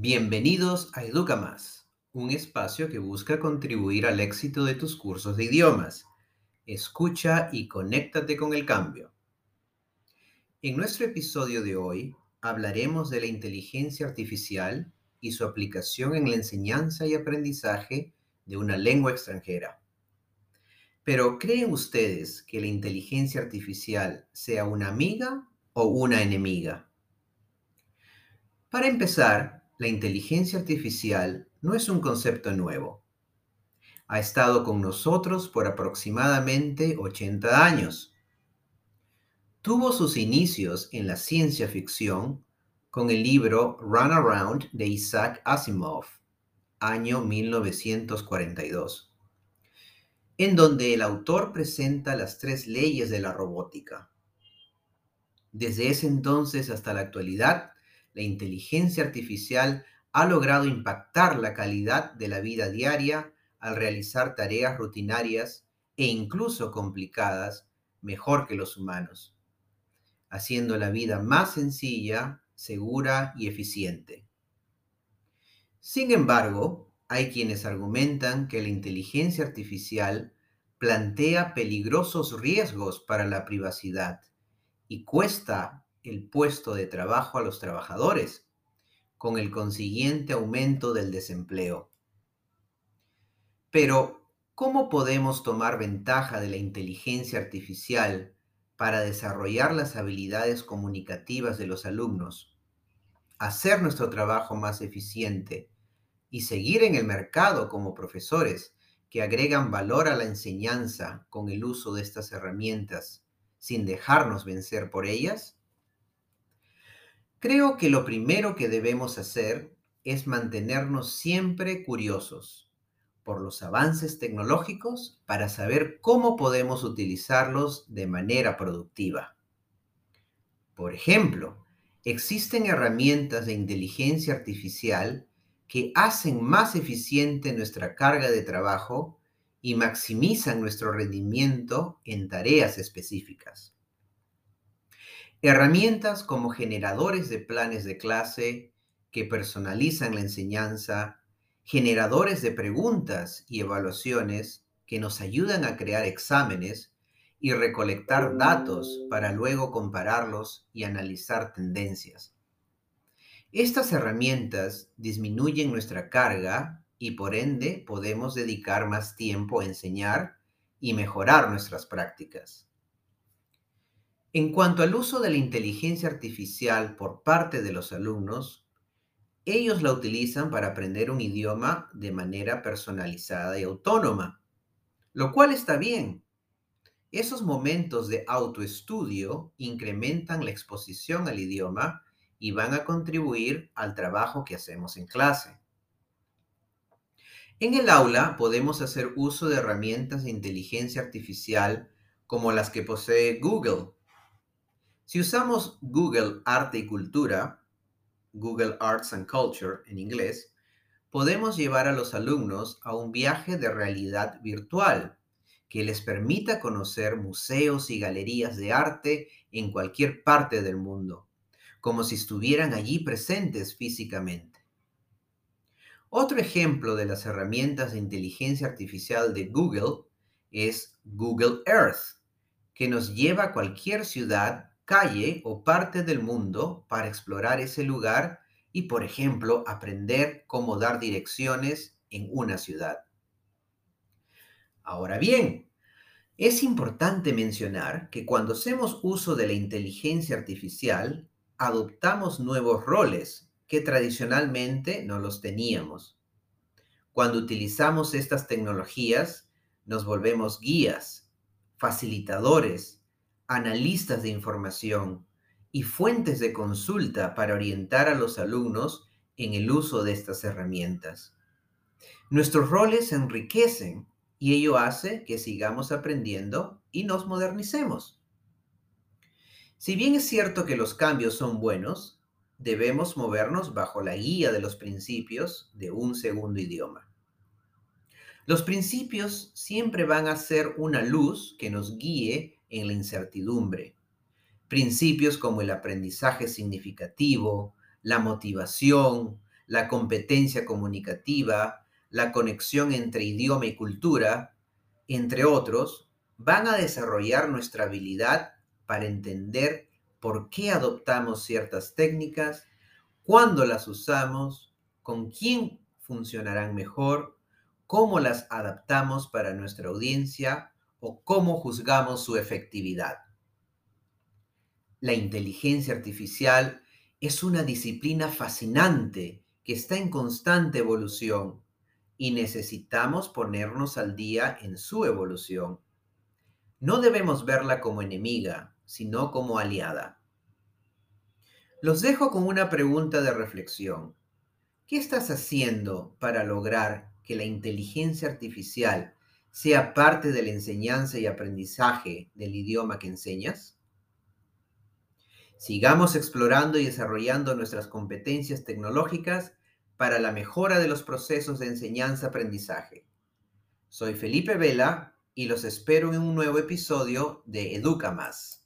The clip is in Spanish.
Bienvenidos a Educa Más, un espacio que busca contribuir al éxito de tus cursos de idiomas. Escucha y conéctate con el cambio. En nuestro episodio de hoy hablaremos de la inteligencia artificial y su aplicación en la enseñanza y aprendizaje de una lengua extranjera. Pero ¿creen ustedes que la inteligencia artificial sea una amiga o una enemiga? Para empezar, la inteligencia artificial no es un concepto nuevo. Ha estado con nosotros por aproximadamente 80 años. Tuvo sus inicios en la ciencia ficción con el libro Run Around de Isaac Asimov, año 1942, en donde el autor presenta las tres leyes de la robótica. Desde ese entonces hasta la actualidad, la inteligencia artificial ha logrado impactar la calidad de la vida diaria al realizar tareas rutinarias e incluso complicadas mejor que los humanos, haciendo la vida más sencilla, segura y eficiente. Sin embargo, hay quienes argumentan que la inteligencia artificial plantea peligrosos riesgos para la privacidad y cuesta el puesto de trabajo a los trabajadores, con el consiguiente aumento del desempleo. Pero, ¿cómo podemos tomar ventaja de la inteligencia artificial para desarrollar las habilidades comunicativas de los alumnos, hacer nuestro trabajo más eficiente y seguir en el mercado como profesores que agregan valor a la enseñanza con el uso de estas herramientas sin dejarnos vencer por ellas? Creo que lo primero que debemos hacer es mantenernos siempre curiosos por los avances tecnológicos para saber cómo podemos utilizarlos de manera productiva. Por ejemplo, existen herramientas de inteligencia artificial que hacen más eficiente nuestra carga de trabajo y maximizan nuestro rendimiento en tareas específicas. Herramientas como generadores de planes de clase que personalizan la enseñanza, generadores de preguntas y evaluaciones que nos ayudan a crear exámenes y recolectar datos para luego compararlos y analizar tendencias. Estas herramientas disminuyen nuestra carga y por ende podemos dedicar más tiempo a enseñar y mejorar nuestras prácticas. En cuanto al uso de la inteligencia artificial por parte de los alumnos, ellos la utilizan para aprender un idioma de manera personalizada y autónoma, lo cual está bien. Esos momentos de autoestudio incrementan la exposición al idioma y van a contribuir al trabajo que hacemos en clase. En el aula podemos hacer uso de herramientas de inteligencia artificial como las que posee Google si usamos Google Arte y Cultura, Google Arts and Culture en inglés, podemos llevar a los alumnos a un viaje de realidad virtual que les permita conocer museos y galerías de arte en cualquier parte del mundo, como si estuvieran allí presentes físicamente. Otro ejemplo de las herramientas de inteligencia artificial de Google es Google Earth, que nos lleva a cualquier ciudad calle o parte del mundo para explorar ese lugar y, por ejemplo, aprender cómo dar direcciones en una ciudad. Ahora bien, es importante mencionar que cuando hacemos uso de la inteligencia artificial, adoptamos nuevos roles que tradicionalmente no los teníamos. Cuando utilizamos estas tecnologías, nos volvemos guías, facilitadores, analistas de información y fuentes de consulta para orientar a los alumnos en el uso de estas herramientas. Nuestros roles se enriquecen y ello hace que sigamos aprendiendo y nos modernicemos. Si bien es cierto que los cambios son buenos, debemos movernos bajo la guía de los principios de un segundo idioma. Los principios siempre van a ser una luz que nos guíe en la incertidumbre. Principios como el aprendizaje significativo, la motivación, la competencia comunicativa, la conexión entre idioma y cultura, entre otros, van a desarrollar nuestra habilidad para entender por qué adoptamos ciertas técnicas, cuándo las usamos, con quién funcionarán mejor, cómo las adaptamos para nuestra audiencia o cómo juzgamos su efectividad. La inteligencia artificial es una disciplina fascinante que está en constante evolución y necesitamos ponernos al día en su evolución. No debemos verla como enemiga, sino como aliada. Los dejo con una pregunta de reflexión. ¿Qué estás haciendo para lograr que la inteligencia artificial sea parte de la enseñanza y aprendizaje del idioma que enseñas? Sigamos explorando y desarrollando nuestras competencias tecnológicas para la mejora de los procesos de enseñanza-aprendizaje. Soy Felipe Vela y los espero en un nuevo episodio de Educa Más.